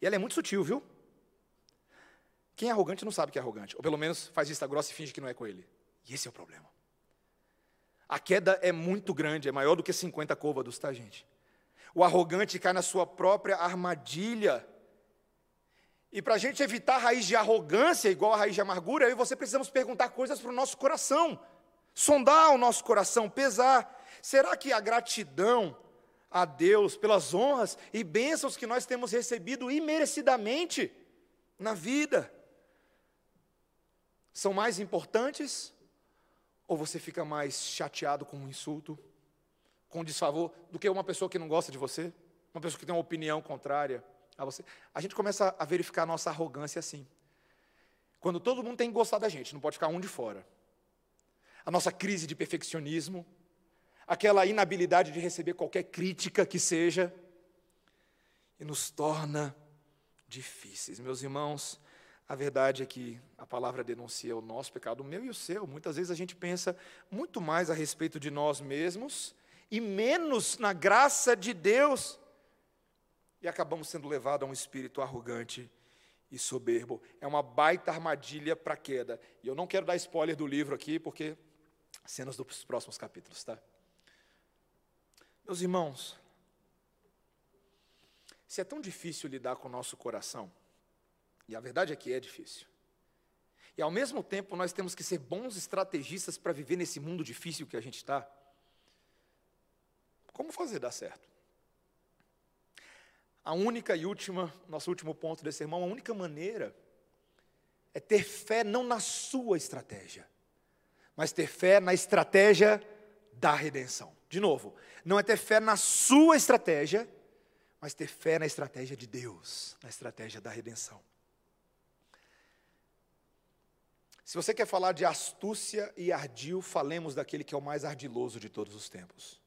E ela é muito sutil, viu? Quem é arrogante não sabe que é arrogante, ou pelo menos faz vista grossa e finge que não é com ele. E esse é o problema. A queda é muito grande, é maior do que 50 côvados, tá, gente? O arrogante cai na sua própria armadilha. E para a gente evitar a raiz de arrogância, igual a raiz de amargura, eu e você precisamos perguntar coisas para o nosso coração, sondar o nosso coração, pesar. Será que a gratidão a Deus pelas honras e bênçãos que nós temos recebido imerecidamente na vida são mais importantes? Ou você fica mais chateado com um insulto, com um desfavor, do que uma pessoa que não gosta de você? Uma pessoa que tem uma opinião contrária a você? A gente começa a verificar a nossa arrogância assim. Quando todo mundo tem que gostar da gente, não pode ficar um de fora. A nossa crise de perfeccionismo, aquela inabilidade de receber qualquer crítica que seja, e nos torna difíceis. Meus irmãos, a verdade é que a palavra denuncia o nosso pecado, o meu e o seu. Muitas vezes a gente pensa muito mais a respeito de nós mesmos e menos na graça de Deus. E acabamos sendo levados a um espírito arrogante e soberbo. É uma baita armadilha para a queda. E eu não quero dar spoiler do livro aqui, porque cenas dos próximos capítulos, tá? Meus irmãos, se é tão difícil lidar com o nosso coração, e a verdade é que é difícil. E ao mesmo tempo, nós temos que ser bons estrategistas para viver nesse mundo difícil que a gente está. Como fazer dar certo? A única e última, nosso último ponto desse sermão, a única maneira é ter fé não na sua estratégia, mas ter fé na estratégia da redenção. De novo, não é ter fé na sua estratégia, mas ter fé na estratégia de Deus, na estratégia da redenção. Se você quer falar de astúcia e ardil, falemos daquele que é o mais ardiloso de todos os tempos: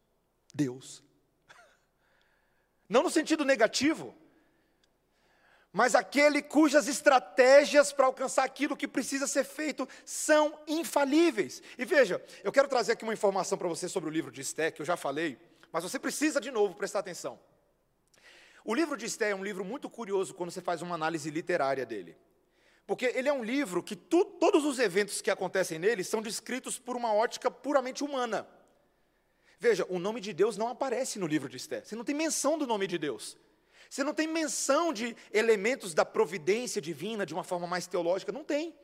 Deus. Não no sentido negativo, mas aquele cujas estratégias para alcançar aquilo que precisa ser feito são infalíveis. E veja, eu quero trazer aqui uma informação para você sobre o livro de Esté, que eu já falei, mas você precisa de novo prestar atenção. O livro de Esté é um livro muito curioso quando você faz uma análise literária dele. Porque ele é um livro que tu, todos os eventos que acontecem nele são descritos por uma ótica puramente humana. Veja, o nome de Deus não aparece no livro de Esther. Você não tem menção do nome de Deus. Você não tem menção de elementos da providência divina de uma forma mais teológica. Não tem.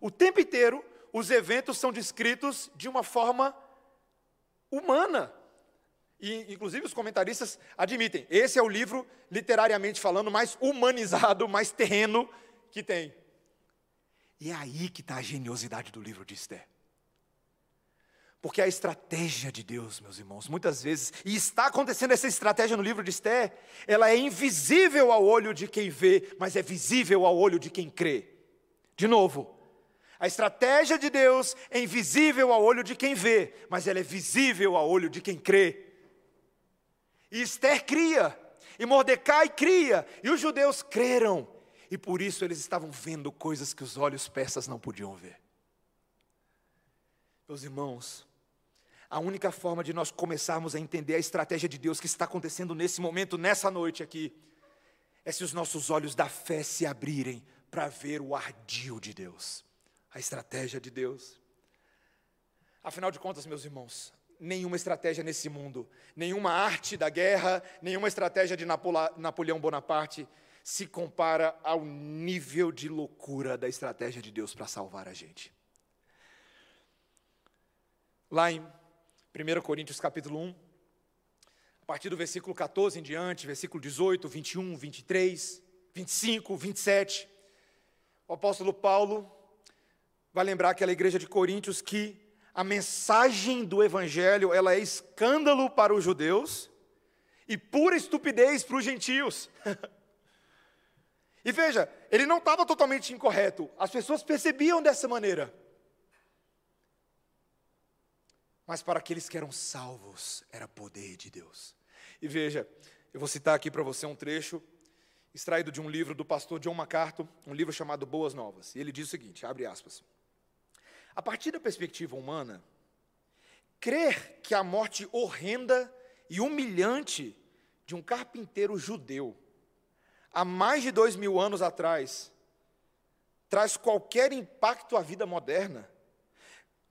O tempo inteiro, os eventos são descritos de uma forma humana. E, inclusive, os comentaristas admitem: esse é o livro, literariamente falando, mais humanizado, mais terreno que tem. E é aí que está a geniosidade do livro de Esther. Porque a estratégia de Deus, meus irmãos, muitas vezes, e está acontecendo essa estratégia no livro de Esther, ela é invisível ao olho de quem vê, mas é visível ao olho de quem crê. De novo, a estratégia de Deus é invisível ao olho de quem vê, mas ela é visível ao olho de quem crê. E Esther cria, e Mordecai cria, e os judeus creram, e por isso eles estavam vendo coisas que os olhos persas não podiam ver. Meus irmãos, a única forma de nós começarmos a entender a estratégia de Deus que está acontecendo nesse momento, nessa noite aqui, é se os nossos olhos da fé se abrirem para ver o ardil de Deus, a estratégia de Deus. Afinal de contas, meus irmãos, nenhuma estratégia nesse mundo, nenhuma arte da guerra, nenhuma estratégia de Napoleão Bonaparte se compara ao nível de loucura da estratégia de Deus para salvar a gente. Lá em 1 Coríntios capítulo 1, a partir do versículo 14 em diante, versículo 18, 21, 23, 25, 27, o apóstolo Paulo vai lembrar aquela igreja de Coríntios que a mensagem do evangelho, ela é escândalo para os judeus e pura estupidez para os gentios. E veja, ele não estava totalmente incorreto, as pessoas percebiam dessa maneira. Mas para aqueles que eram salvos, era poder de Deus. E veja, eu vou citar aqui para você um trecho extraído de um livro do pastor John MacArthur, um livro chamado Boas Novas. E ele diz o seguinte: abre aspas. A partir da perspectiva humana, crer que a morte horrenda e humilhante de um carpinteiro judeu há mais de dois mil anos atrás, traz qualquer impacto à vida moderna.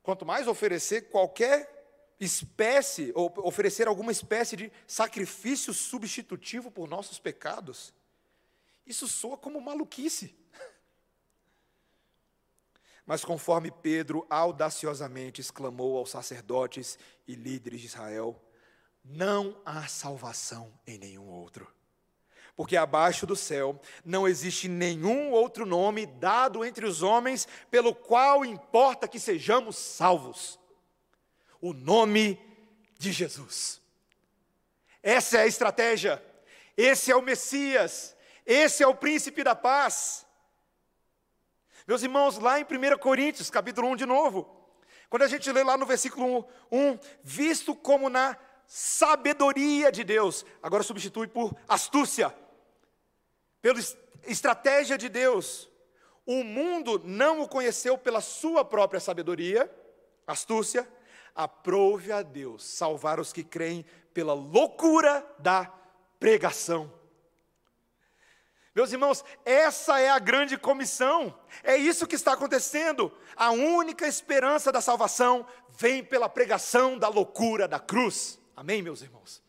Quanto mais oferecer qualquer espécie, ou oferecer alguma espécie de sacrifício substitutivo por nossos pecados. Isso soa como maluquice. Mas conforme Pedro audaciosamente exclamou aos sacerdotes e líderes de Israel: Não há salvação em nenhum outro. Porque abaixo do céu não existe nenhum outro nome dado entre os homens pelo qual importa que sejamos salvos. O nome de Jesus. Essa é a estratégia. Esse é o Messias. Esse é o príncipe da paz. Meus irmãos, lá em 1 Coríntios, capítulo 1 de novo, quando a gente lê lá no versículo 1, visto como na sabedoria de Deus, agora substitui por astúcia, pela estratégia de Deus, o mundo não o conheceu pela sua própria sabedoria, astúcia, aprove a Deus salvar os que creem pela loucura da pregação. Meus irmãos, essa é a grande comissão, é isso que está acontecendo. A única esperança da salvação vem pela pregação da loucura da cruz. Amém, meus irmãos?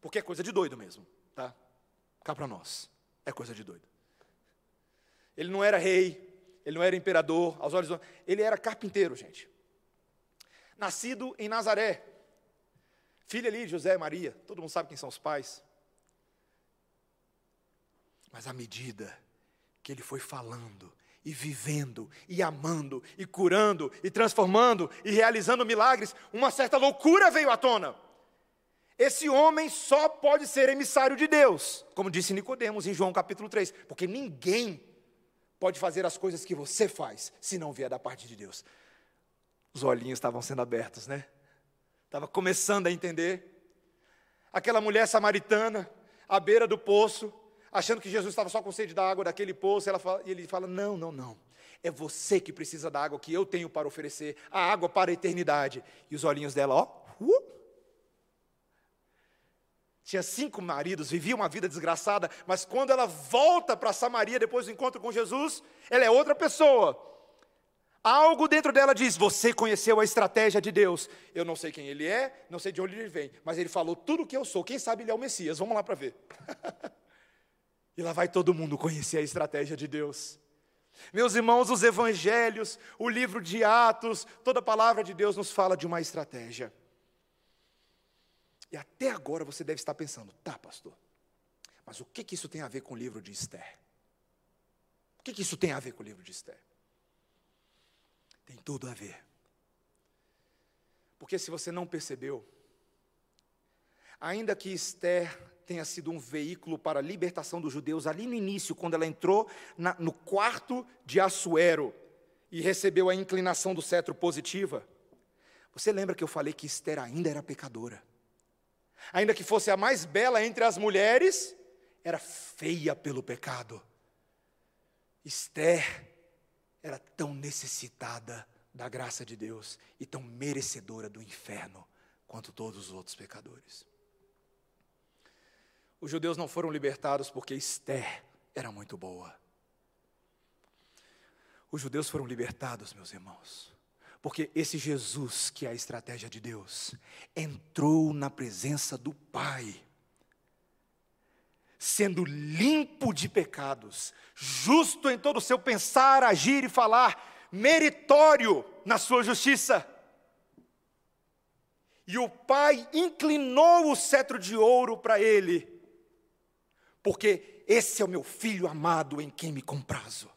Porque é coisa de doido mesmo, tá? Cá para nós, é coisa de doido. Ele não era rei, ele não era imperador, aos olhos do... ele era carpinteiro, gente. Nascido em Nazaré, filho ali de José e Maria, todo mundo sabe quem são os pais. Mas à medida que ele foi falando, e vivendo, e amando, e curando, e transformando, e realizando milagres, uma certa loucura veio à tona. Esse homem só pode ser emissário de Deus, como disse Nicodemos em João capítulo 3, porque ninguém pode fazer as coisas que você faz se não vier da parte de Deus. Os olhinhos estavam sendo abertos, né? Estava começando a entender. Aquela mulher samaritana, à beira do poço, achando que Jesus estava só com sede da água daquele poço, ela fala, e ele fala: Não, não, não. É você que precisa da água que eu tenho para oferecer, a água para a eternidade. E os olhinhos dela, ó, uh, tinha cinco maridos, vivia uma vida desgraçada, mas quando ela volta para Samaria depois do encontro com Jesus, ela é outra pessoa. Algo dentro dela diz: Você conheceu a estratégia de Deus. Eu não sei quem ele é, não sei de onde ele vem, mas ele falou tudo o que eu sou. Quem sabe ele é o Messias. Vamos lá para ver. E lá vai todo mundo conhecer a estratégia de Deus. Meus irmãos, os evangelhos, o livro de Atos, toda a palavra de Deus nos fala de uma estratégia. E até agora você deve estar pensando, tá, pastor, mas o que, que isso tem a ver com o livro de Esther? O que, que isso tem a ver com o livro de Esther? Tem tudo a ver. Porque se você não percebeu, ainda que Esther tenha sido um veículo para a libertação dos judeus ali no início, quando ela entrou na, no quarto de Assuero e recebeu a inclinação do cetro positiva. Você lembra que eu falei que Esther ainda era pecadora? Ainda que fosse a mais bela entre as mulheres, era feia pelo pecado. Esther era tão necessitada da graça de Deus e tão merecedora do inferno quanto todos os outros pecadores. Os judeus não foram libertados porque Esther era muito boa. Os judeus foram libertados, meus irmãos, porque esse Jesus, que é a estratégia de Deus, entrou na presença do Pai, sendo limpo de pecados, justo em todo o seu pensar, agir e falar, meritório na sua justiça. E o Pai inclinou o cetro de ouro para ele porque esse é o meu filho amado em quem me comprazo.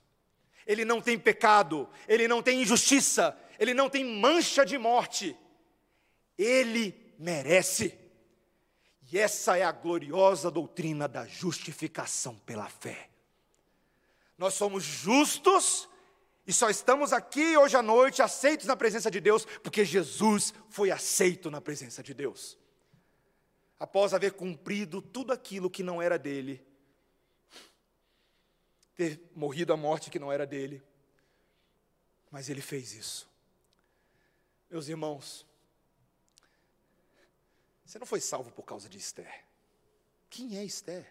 Ele não tem pecado, ele não tem injustiça, ele não tem mancha de morte. Ele merece. E essa é a gloriosa doutrina da justificação pela fé. Nós somos justos e só estamos aqui hoje à noite aceitos na presença de Deus, porque Jesus foi aceito na presença de Deus após haver cumprido tudo aquilo que não era dele, ter morrido a morte que não era dele, mas ele fez isso. Meus irmãos, você não foi salvo por causa de Esther. Quem é Esther?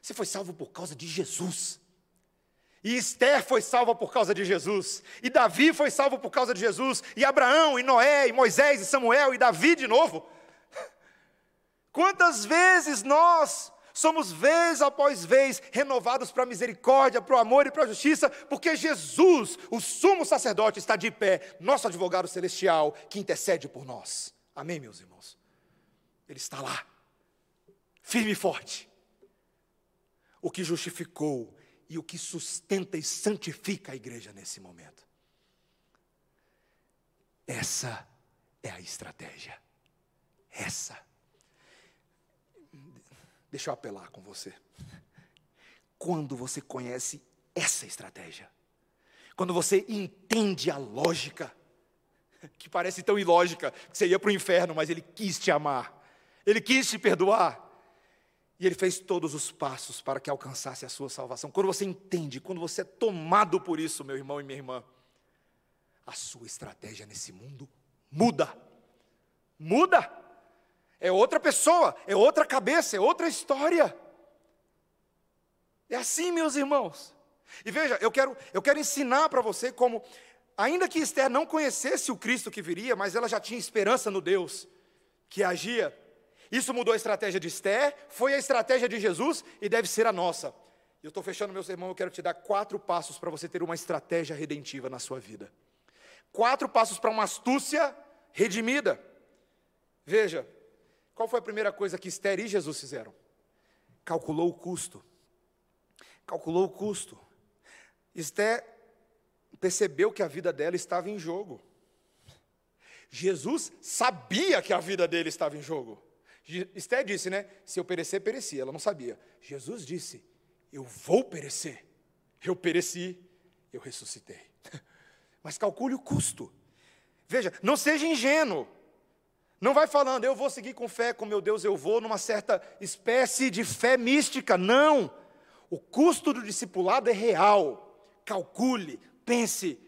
Você foi salvo por causa de Jesus. E Esther foi salva por causa de Jesus. E Davi foi salvo por causa de Jesus. E Abraão, e Noé, e Moisés, e Samuel, e Davi de novo. Quantas vezes nós somos vez após vez renovados para a misericórdia, para o amor e para a justiça, porque Jesus, o sumo sacerdote, está de pé, nosso advogado celestial, que intercede por nós. Amém, meus irmãos? Ele está lá, firme e forte. O que justificou e o que sustenta e santifica a igreja nesse momento. Essa é a estratégia. Essa. Deixa eu apelar com você. Quando você conhece essa estratégia, quando você entende a lógica, que parece tão ilógica, que você ia para o inferno, mas ele quis te amar, ele quis te perdoar, e ele fez todos os passos para que alcançasse a sua salvação. Quando você entende, quando você é tomado por isso, meu irmão e minha irmã, a sua estratégia nesse mundo muda. Muda. É outra pessoa, é outra cabeça, é outra história. É assim, meus irmãos. E veja, eu quero, eu quero ensinar para você como, ainda que Esther não conhecesse o Cristo que viria, mas ela já tinha esperança no Deus que agia isso mudou a estratégia de Esther, foi a estratégia de Jesus e deve ser a nossa. Eu estou fechando meu sermão, eu quero te dar quatro passos para você ter uma estratégia redentiva na sua vida. Quatro passos para uma astúcia redimida. Veja, qual foi a primeira coisa que Esther e Jesus fizeram? Calculou o custo. Calculou o custo. Esther percebeu que a vida dela estava em jogo. Jesus sabia que a vida dele estava em jogo. Esté disse, né? Se eu perecer, pereci. Ela não sabia. Jesus disse: Eu vou perecer. Eu pereci, eu ressuscitei. Mas calcule o custo. Veja, não seja ingênuo. Não vai falando, eu vou seguir com fé, com meu Deus eu vou, numa certa espécie de fé mística. Não. O custo do discipulado é real. Calcule, pense.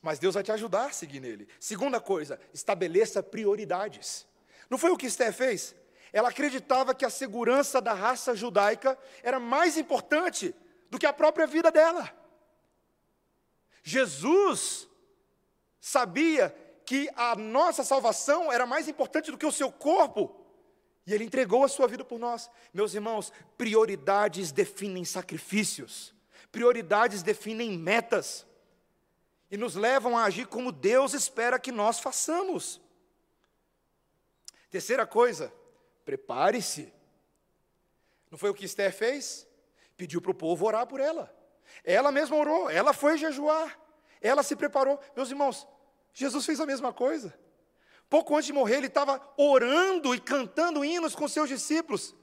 Mas Deus vai te ajudar a seguir nele. Segunda coisa, estabeleça prioridades. Não foi o que Esther fez? Ela acreditava que a segurança da raça judaica era mais importante do que a própria vida dela. Jesus sabia que a nossa salvação era mais importante do que o seu corpo, e ele entregou a sua vida por nós. Meus irmãos, prioridades definem sacrifícios, prioridades definem metas, e nos levam a agir como Deus espera que nós façamos. Terceira coisa, prepare-se. Não foi o que Esther fez? Pediu para o povo orar por ela. Ela mesma orou, ela foi jejuar, ela se preparou. Meus irmãos, Jesus fez a mesma coisa. Pouco antes de morrer, ele estava orando e cantando hinos com seus discípulos,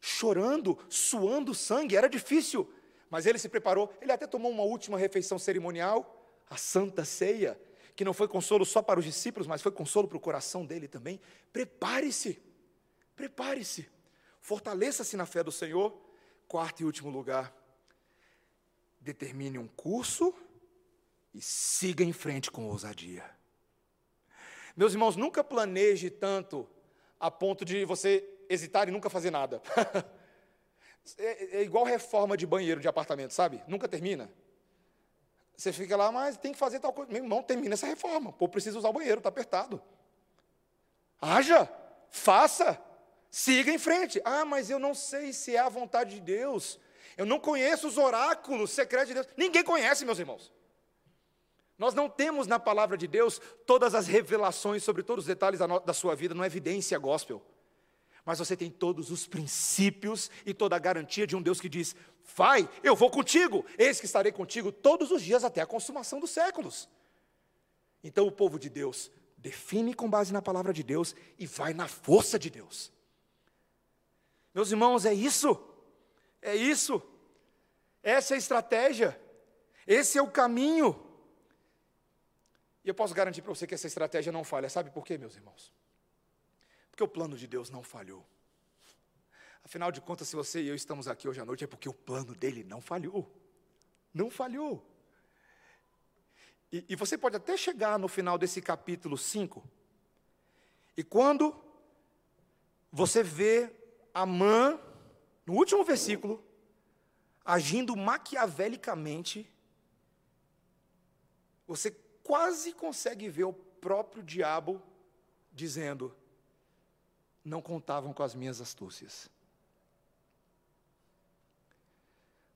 chorando, suando sangue, era difícil, mas ele se preparou. Ele até tomou uma última refeição cerimonial, a Santa Ceia, que não foi consolo só para os discípulos, mas foi consolo para o coração dele também. Prepare-se, prepare-se, fortaleça-se na fé do Senhor. Quarto e último lugar, determine um curso e siga em frente com ousadia. Meus irmãos, nunca planeje tanto a ponto de você hesitar e nunca fazer nada. é, é igual reforma de banheiro de apartamento, sabe? Nunca termina. Você fica lá, mas tem que fazer tal coisa. Meu irmão, termina essa reforma. Povo precisa usar o banheiro, está apertado. Haja, faça, siga em frente. Ah, mas eu não sei se é a vontade de Deus. Eu não conheço os oráculos secretos de Deus. Ninguém conhece, meus irmãos. Nós não temos na palavra de Deus todas as revelações sobre todos os detalhes da, da sua vida, não é evidência gospel. Mas você tem todos os princípios e toda a garantia de um Deus que diz: Vai, eu vou contigo, eis que estarei contigo todos os dias até a consumação dos séculos. Então o povo de Deus define com base na palavra de Deus e vai na força de Deus. Meus irmãos, é isso, é isso, essa é a estratégia, esse é o caminho. E eu posso garantir para você que essa estratégia não falha, sabe por quê, meus irmãos? Porque o plano de Deus não falhou. Afinal de contas, se você e eu estamos aqui hoje à noite, é porque o plano dele não falhou. Não falhou. E, e você pode até chegar no final desse capítulo 5, e quando você vê Amã, no último versículo, agindo maquiavelicamente, você quase consegue ver o próprio diabo dizendo: não contavam com as minhas astúcias.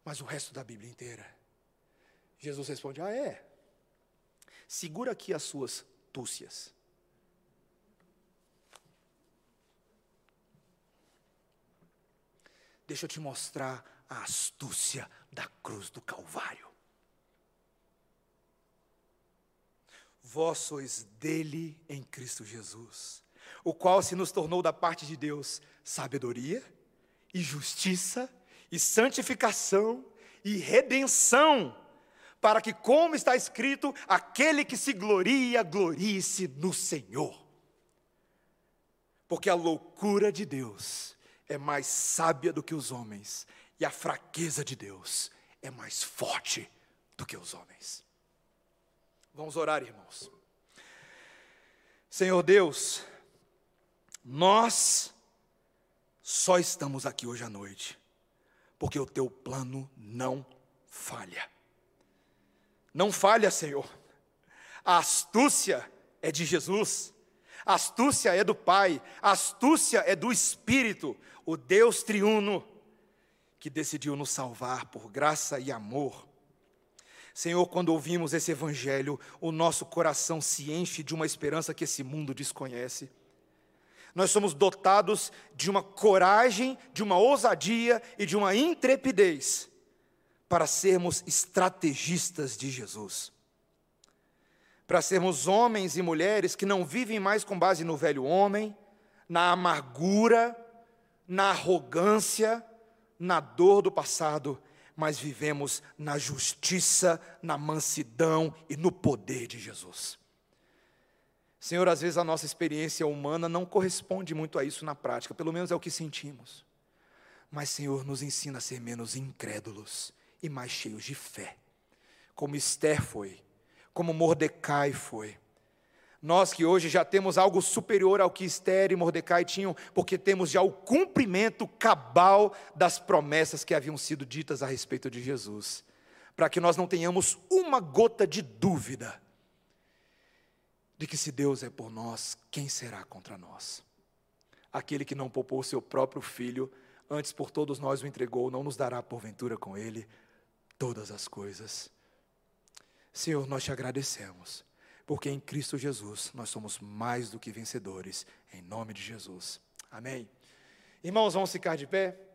Mas o resto da Bíblia inteira, Jesus responde: Ah, é? Segura aqui as suas túcias. Deixa eu te mostrar a astúcia da cruz do Calvário. Vós sois dele em Cristo Jesus, o qual se nos tornou da parte de Deus sabedoria e justiça e santificação e redenção, para que, como está escrito, aquele que se gloria, glorie-se no Senhor. Porque a loucura de Deus é mais sábia do que os homens, e a fraqueza de Deus é mais forte do que os homens. Vamos orar, irmãos. Senhor Deus, nós só estamos aqui hoje à noite porque o teu plano não falha. Não falha, Senhor. A astúcia é de Jesus, a astúcia é do Pai, a astúcia é do Espírito, o Deus triuno, que decidiu nos salvar por graça e amor Senhor, quando ouvimos esse evangelho, o nosso coração se enche de uma esperança que esse mundo desconhece. Nós somos dotados de uma coragem, de uma ousadia e de uma intrepidez para sermos estrategistas de Jesus. Para sermos homens e mulheres que não vivem mais com base no velho homem, na amargura, na arrogância, na dor do passado, mas vivemos na justiça, na mansidão e no poder de Jesus. Senhor, às vezes a nossa experiência humana não corresponde muito a isso na prática, pelo menos é o que sentimos. Mas, Senhor, nos ensina a ser menos incrédulos e mais cheios de fé, como Esther foi, como Mordecai foi nós que hoje já temos algo superior ao que Esther e Mordecai tinham, porque temos já o cumprimento cabal das promessas que haviam sido ditas a respeito de Jesus, para que nós não tenhamos uma gota de dúvida de que se Deus é por nós, quem será contra nós? Aquele que não poupou seu próprio filho, antes por todos nós o entregou, não nos dará porventura com ele todas as coisas. Senhor, nós te agradecemos porque em Cristo Jesus nós somos mais do que vencedores, em nome de Jesus. Amém. Irmãos, vamos ficar de pé?